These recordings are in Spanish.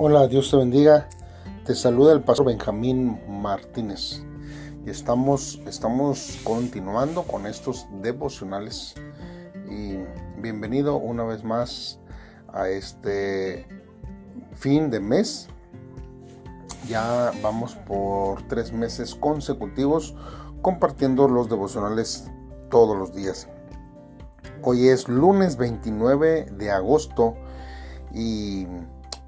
Hola, Dios te bendiga. Te saluda el pastor Benjamín Martínez. Y estamos, estamos continuando con estos devocionales. Y bienvenido una vez más a este fin de mes. Ya vamos por tres meses consecutivos compartiendo los devocionales todos los días. Hoy es lunes 29 de agosto y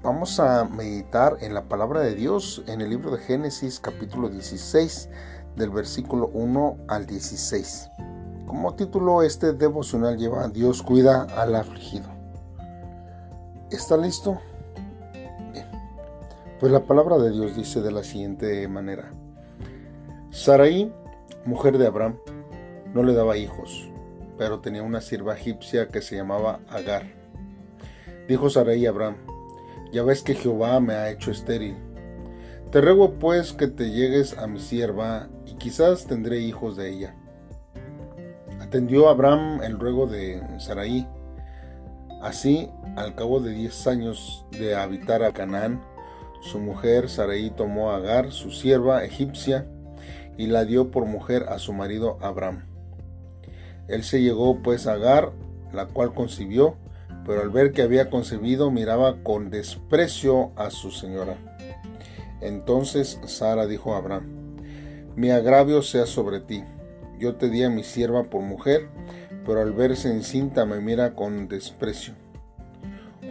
Vamos a meditar en la palabra de Dios en el libro de Génesis capítulo 16 del versículo 1 al 16. Como título este devocional lleva Dios cuida al afligido. ¿Está listo? Bien. Pues la palabra de Dios dice de la siguiente manera. Sarai, mujer de Abraham, no le daba hijos, pero tenía una sierva egipcia que se llamaba Agar. Dijo Sarai a Abraham, ya ves que Jehová me ha hecho estéril. Te ruego pues que te llegues a mi sierva, y quizás tendré hijos de ella. Atendió Abraham el ruego de Sarai. Así, al cabo de diez años de habitar a Canaán, su mujer Sarai tomó a Agar, su sierva egipcia, y la dio por mujer a su marido Abraham. Él se llegó pues a Agar, la cual concibió, pero al ver que había concebido miraba con desprecio a su señora. Entonces Sara dijo a Abraham, mi agravio sea sobre ti, yo te di a mi sierva por mujer, pero al verse encinta me mira con desprecio.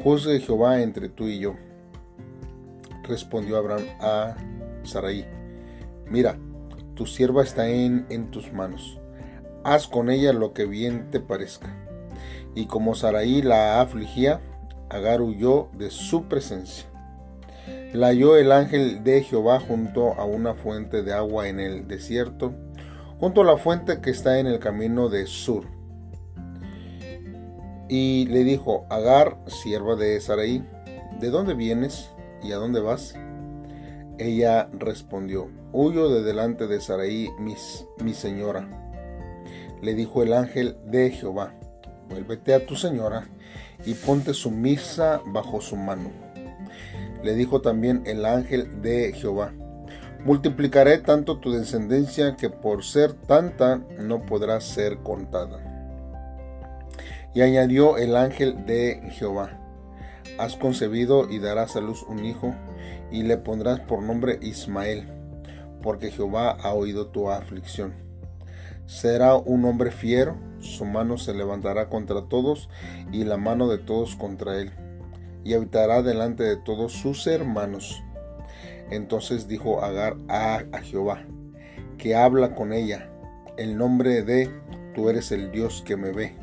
Juzgue Jehová entre tú y yo. Respondió Abraham a Sarai, mira, tu sierva está en, en tus manos, haz con ella lo que bien te parezca. Y como Saraí la afligía, Agar huyó de su presencia. La halló el ángel de Jehová junto a una fuente de agua en el desierto, junto a la fuente que está en el camino de Sur. Y le dijo, Agar, sierva de Saraí, ¿de dónde vienes y a dónde vas? Ella respondió, huyo de delante de Saraí, mi señora. Le dijo el ángel de Jehová, vuélvete a tu señora y ponte sumisa bajo su mano. Le dijo también el ángel de Jehová, multiplicaré tanto tu descendencia que por ser tanta no podrá ser contada. Y añadió el ángel de Jehová, has concebido y darás a luz un hijo, y le pondrás por nombre Ismael, porque Jehová ha oído tu aflicción. Será un hombre fiero, su mano se levantará contra todos y la mano de todos contra él, y habitará delante de todos sus hermanos. Entonces dijo Agar a, Jehová, que habla con ella, el nombre de tú eres el Dios que me ve.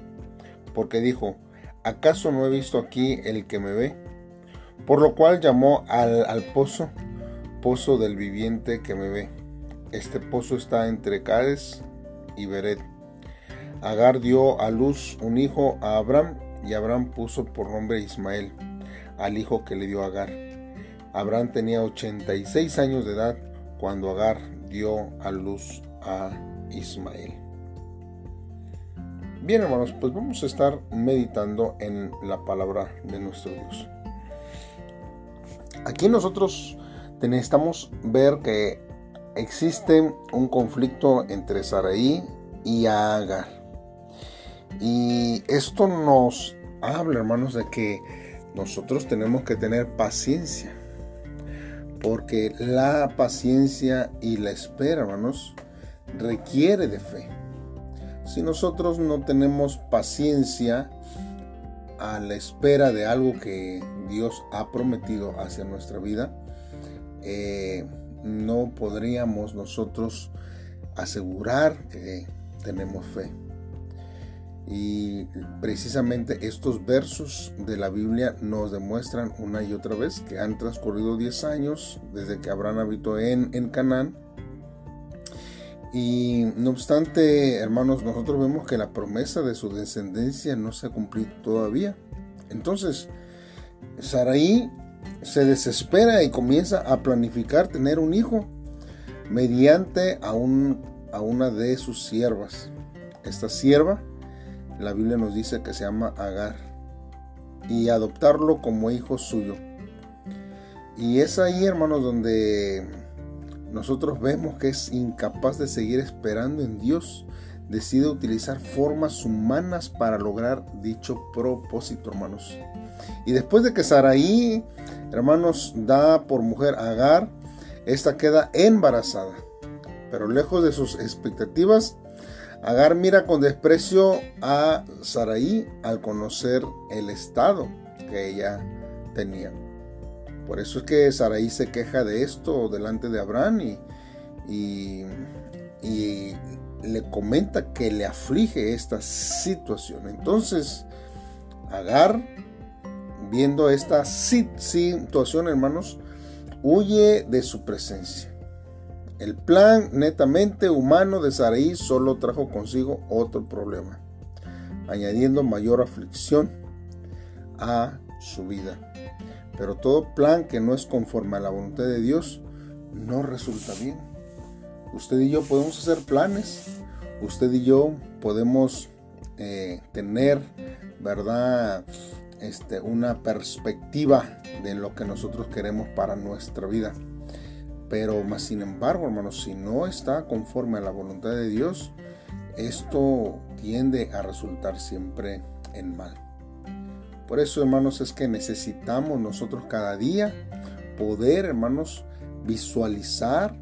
Porque dijo, ¿acaso no he visto aquí el que me ve? Por lo cual llamó al, pozo, pozo del viviente que me ve. Este pozo está entre Cades y Beret. Agar dio a luz un hijo a Abraham y Abraham puso por nombre Ismael al hijo que le dio Agar. Abraham tenía 86 años de edad cuando Agar dio a luz a Ismael. Bien hermanos, pues vamos a estar meditando en la palabra de nuestro Dios. Aquí nosotros necesitamos ver que existe un conflicto entre Saraí y Agar. Y esto nos habla, hermanos, de que nosotros tenemos que tener paciencia. Porque la paciencia y la espera, hermanos, requiere de fe. Si nosotros no tenemos paciencia a la espera de algo que Dios ha prometido hacia nuestra vida, eh, no podríamos nosotros asegurar que tenemos fe. Y precisamente estos versos de la Biblia nos demuestran una y otra vez que han transcurrido 10 años desde que Abraham habitó en, Canaán. Y no obstante, hermanos, nosotros vemos que la promesa de su descendencia no se ha cumplido todavía. Entonces, Saraí se desespera y comienza a planificar tener un hijo mediante a una de sus siervas. Esta sierva, la Biblia nos dice que se llama Agar, y adoptarlo como hijo suyo. Y es ahí, hermanos, donde nosotros vemos que es incapaz de seguir esperando en Dios. Decide utilizar formas humanas para lograr dicho propósito, hermanos. Y después de que Saraí, hermanos, da por mujer a Agar, esta queda embarazada. Pero lejos de sus expectativas, Agar mira con desprecio a Saraí al conocer el estado que ella tenía. Por eso es que Saraí se queja de esto delante de Abraham y, y, le comenta que le aflige esta situación. Entonces, Agar, viendo esta situación, hermanos, huye de su presencia. El plan netamente humano de Saraí solo trajo consigo otro problema, añadiendo mayor aflicción a su vida. Pero todo plan que no es conforme a la voluntad de Dios no resulta bien. Usted y yo podemos hacer planes, usted y yo podemos eh, tener, ¿verdad? Este, una perspectiva de lo que nosotros queremos para nuestra vida. Pero más sin embargo, hermanos, si no está conforme a la voluntad de Dios, esto tiende a resultar siempre en mal. Por eso, hermanos, es que necesitamos nosotros cada día poder, hermanos, visualizar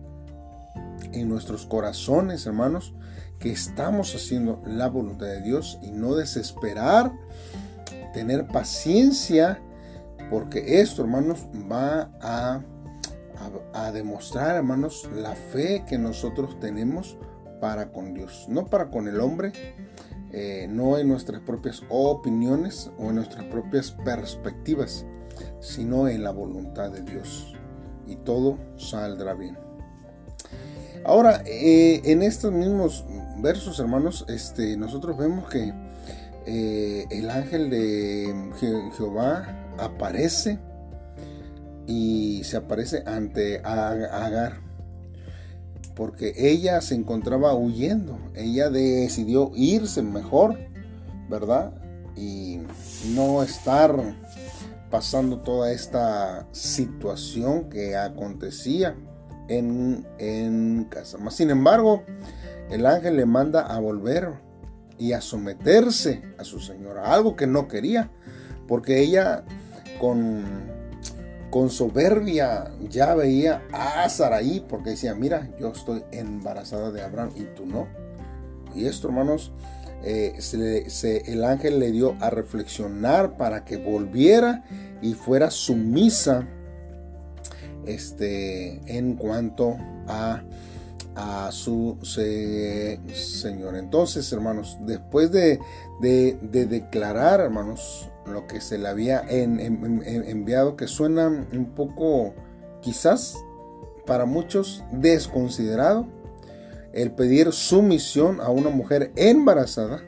en nuestros corazones, hermanos, que estamos haciendo la voluntad de Dios y no desesperar, tener paciencia, porque esto, hermanos, va a, a, demostrar, hermanos, la fe que nosotros tenemos para con Dios, no para con el hombre, eh, no en nuestras propias opiniones o en nuestras propias perspectivas, sino en la voluntad de Dios. Y todo saldrá bien. Ahora, eh, en estos mismos versos, hermanos, este, nosotros vemos que eh, el ángel de Jehová aparece y se aparece ante Agar porque ella se encontraba huyendo, ella decidió irse mejor, ¿verdad? Y no estar pasando toda esta situación que acontecía en, en casa. sin embargo, el ángel le manda a volver y a someterse a su señora, algo que no quería, porque ella con con soberbia ya veía a Saraí porque decía, mira, yo estoy embarazada de Abraham y tú no. Y esto, hermanos, eh, el ángel le dio a reflexionar para que volviera y fuera sumisa este, en cuanto a, a su Señor. Entonces, hermanos, después de, de, de declarar, hermanos, lo que se le había enviado, que suena un poco, quizás para muchos, desconsiderado, el pedir sumisión a una mujer embarazada.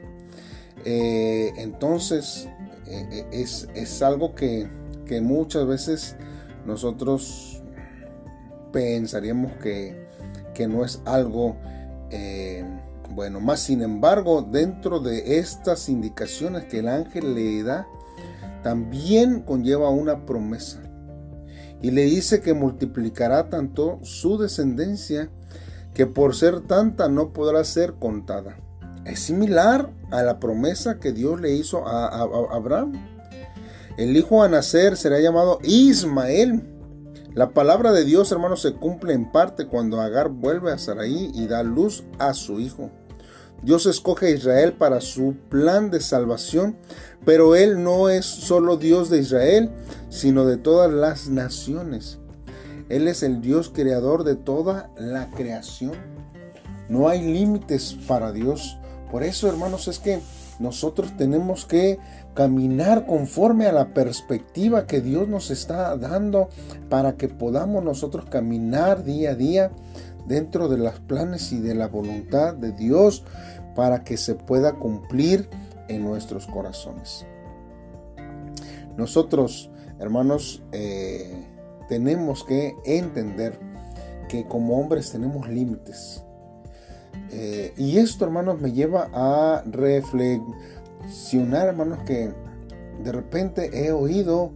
Eh, entonces, eh, es, es, algo que, que, muchas veces nosotros pensaríamos que, que no es algo eh, bueno. Más sin embargo, dentro de estas indicaciones que el ángel le da, también conlleva una promesa. Y le dice que multiplicará tanto su descendencia que por ser tanta no podrá ser contada. Es similar a la promesa que Dios le hizo a, Abraham. El hijo a nacer será llamado Ismael. La palabra de Dios, hermanos, se cumple en parte cuando Agar vuelve a Sarai y da luz a su hijo. Dios escoge a Israel para su plan de salvación, pero Él no es solo Dios de Israel, sino de todas las naciones. Él es el Dios creador de toda la creación. No hay límites para Dios. Por eso, hermanos, es que nosotros tenemos que caminar conforme a la perspectiva que Dios nos está dando para que podamos nosotros caminar día a día dentro de los planes y de la voluntad de Dios para que se pueda cumplir en nuestros corazones. Nosotros, hermanos, eh, tenemos que entender que como hombres tenemos límites. Eh, y esto, hermanos, me lleva a reflexionar, hermanos, que de repente he oído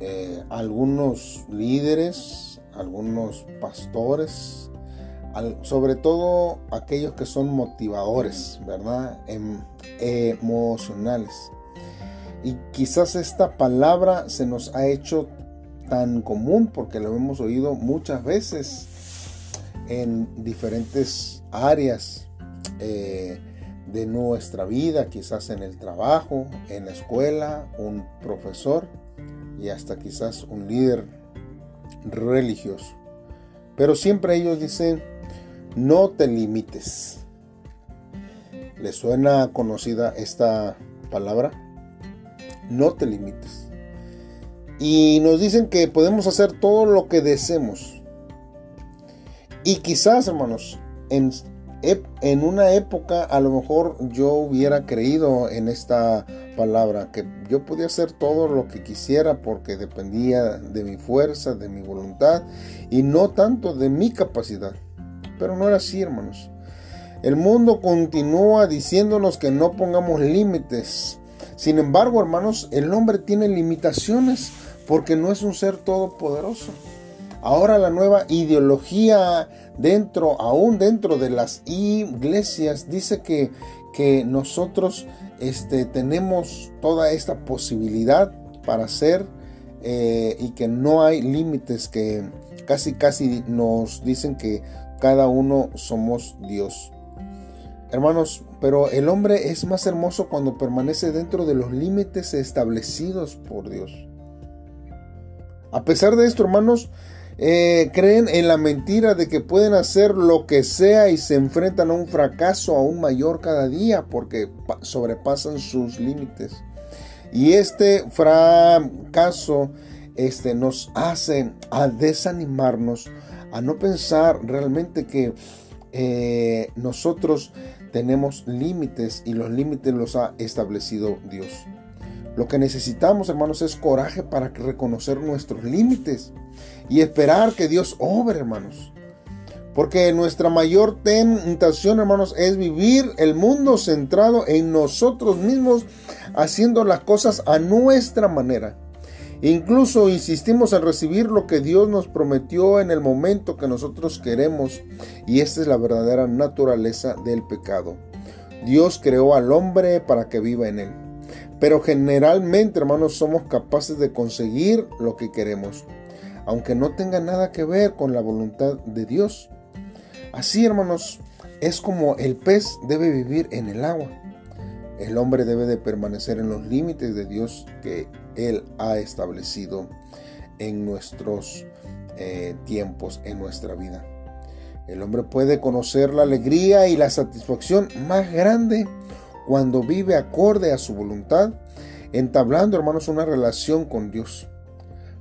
eh, algunos líderes, algunos pastores, sobre todo aquellos que son motivadores, ¿verdad? Em, emocionales. Y quizás esta palabra se nos ha hecho tan común porque lo hemos oído muchas veces en diferentes áreas eh, de nuestra vida, quizás en el trabajo, en la escuela, un profesor y hasta quizás un líder religioso. Pero siempre ellos dicen, no te limites. ¿Le suena conocida esta palabra? No te limites. Y nos dicen que podemos hacer todo lo que deseemos. Y quizás, hermanos, en, en una época a lo mejor yo hubiera creído en esta palabra, que yo podía hacer todo lo que quisiera porque dependía de mi fuerza, de mi voluntad y no tanto de mi capacidad. Pero no era así, hermanos. El mundo continúa diciéndonos que no pongamos límites. Sin embargo, hermanos, el hombre tiene limitaciones porque no es un ser todopoderoso. Ahora la nueva ideología dentro, aún dentro de las iglesias, dice que, que nosotros este, tenemos toda esta posibilidad para ser eh, y que no hay límites, que casi casi nos dicen que cada uno somos Dios. Hermanos, pero el hombre es más hermoso cuando permanece dentro de los límites establecidos por Dios. A pesar de esto, hermanos, eh, creen en la mentira de que pueden hacer lo que sea y se enfrentan a un fracaso aún mayor cada día porque sobrepasan sus límites. Y este fracaso este, nos hace a desanimarnos, a no pensar realmente que eh, nosotros tenemos límites y los límites los ha establecido Dios. Lo que necesitamos, hermanos, es coraje para reconocer nuestros límites y esperar que Dios obre, hermanos. Porque nuestra mayor tentación, hermanos, es vivir el mundo centrado en nosotros mismos, haciendo las cosas a nuestra manera. Incluso insistimos en recibir lo que Dios nos prometió en el momento que nosotros queremos. Y esta es la verdadera naturaleza del pecado. Dios creó al hombre para que viva en él. Pero generalmente, hermanos, somos capaces de conseguir lo que queremos, aunque no tenga nada que ver con la voluntad de Dios. Así, hermanos, es como el pez debe vivir en el agua. El hombre debe de permanecer en los límites de Dios que Él ha establecido en nuestros eh, tiempos, en nuestra vida. El hombre puede conocer la alegría y la satisfacción más grande cuando vive acorde a su voluntad, entablando, hermanos, una relación con Dios.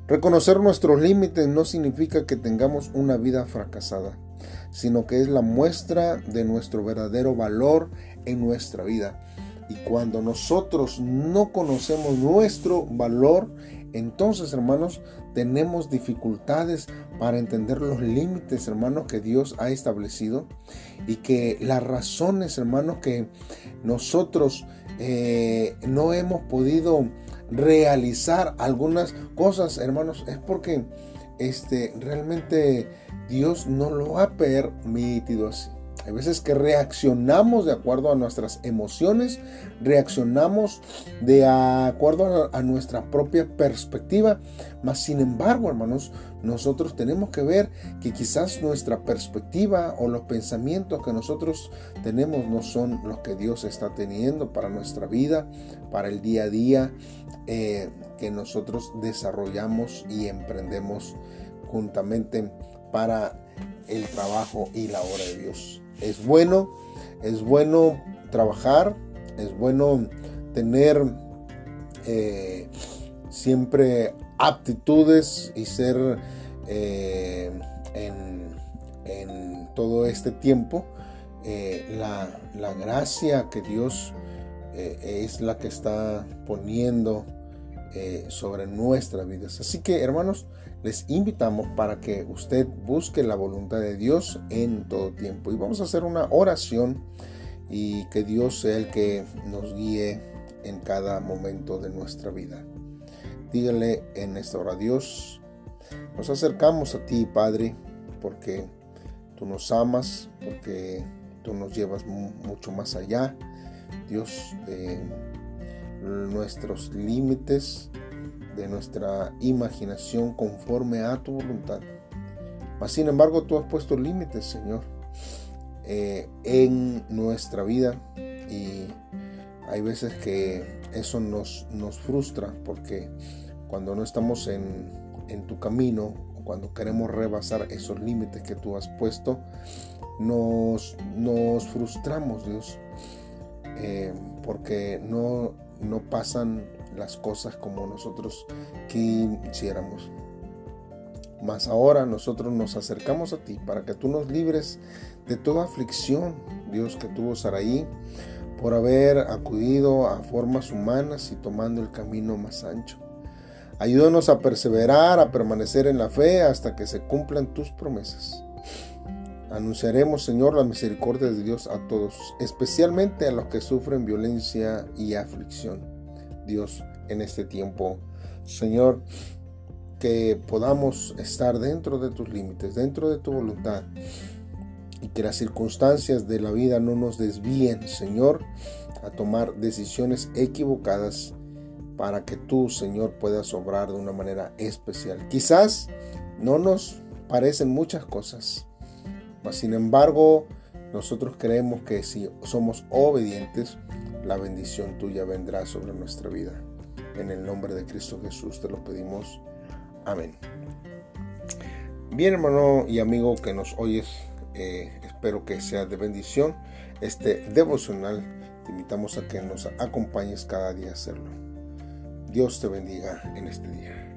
Reconocer nuestros límites no significa que tengamos una vida fracasada, sino que es la muestra de nuestro verdadero valor en nuestra vida. Y cuando nosotros no conocemos nuestro valor, entonces, hermanos, tenemos dificultades para entender los límites, hermanos, que Dios ha establecido y que las razones, hermanos, que nosotros eh, no hemos podido realizar algunas cosas, hermanos, es porque este, realmente Dios no lo ha permitido así. Hay veces que reaccionamos de acuerdo a nuestras emociones, reaccionamos de acuerdo a, nuestra propia perspectiva, mas sin embargo, hermanos, nosotros tenemos que ver que quizás nuestra perspectiva o los pensamientos que nosotros tenemos no son los que Dios está teniendo para nuestra vida, para el día a día eh, que nosotros desarrollamos y emprendemos juntamente para el trabajo y la obra de Dios. Es bueno, es bueno trabajar, es bueno tener eh, siempre aptitudes y ser eh, en, todo este tiempo eh, la, gracia que Dios es la que está poniendo sobre nuestras vidas. Así que hermanos, les invitamos para que usted busque la voluntad de Dios en todo tiempo. Y vamos a hacer una oración y que Dios sea el que nos guíe en cada momento de nuestra vida. Dígale en esta hora, Dios, nos acercamos a ti, Padre, porque tú nos amas, porque tú nos llevas mucho más allá, Dios, de nuestros límites, de nuestra imaginación conforme a tu voluntad. Mas, sin embargo, tú has puesto límites, Señor, eh, en nuestra vida y hay veces que eso nos, nos frustra porque cuando no estamos en, en tu camino cuando queremos rebasar esos límites que tú has puesto, nos, nos frustramos, Dios, eh, porque no, no pasan las cosas como nosotros quisiéramos. Mas ahora nosotros nos acercamos a ti para que tú nos libres de toda aflicción, Dios, que tuvo Saraí por haber acudido a formas humanas y tomando el camino más ancho. Ayúdanos a perseverar, a permanecer en la fe hasta que se cumplan tus promesas. Anunciaremos, Señor, la misericordia de Dios a todos, especialmente a los que sufren violencia y aflicción. Dios, en este tiempo, Señor, que podamos estar dentro de tus límites, dentro de tu voluntad, y que las circunstancias de la vida no nos desvíen, Señor, a tomar decisiones equivocadas para que tú, Señor, puedas obrar de una manera especial. Quizás no nos parecen muchas cosas, sin embargo, nosotros creemos que si somos obedientes, la bendición tuya vendrá sobre nuestra vida. En el nombre de Cristo Jesús te lo pedimos. Amén. Bien hermano y amigo que nos oyes, eh, espero que sea de bendición este devocional. Te invitamos a que nos acompañes cada día a hacerlo. Dios te bendiga en este día.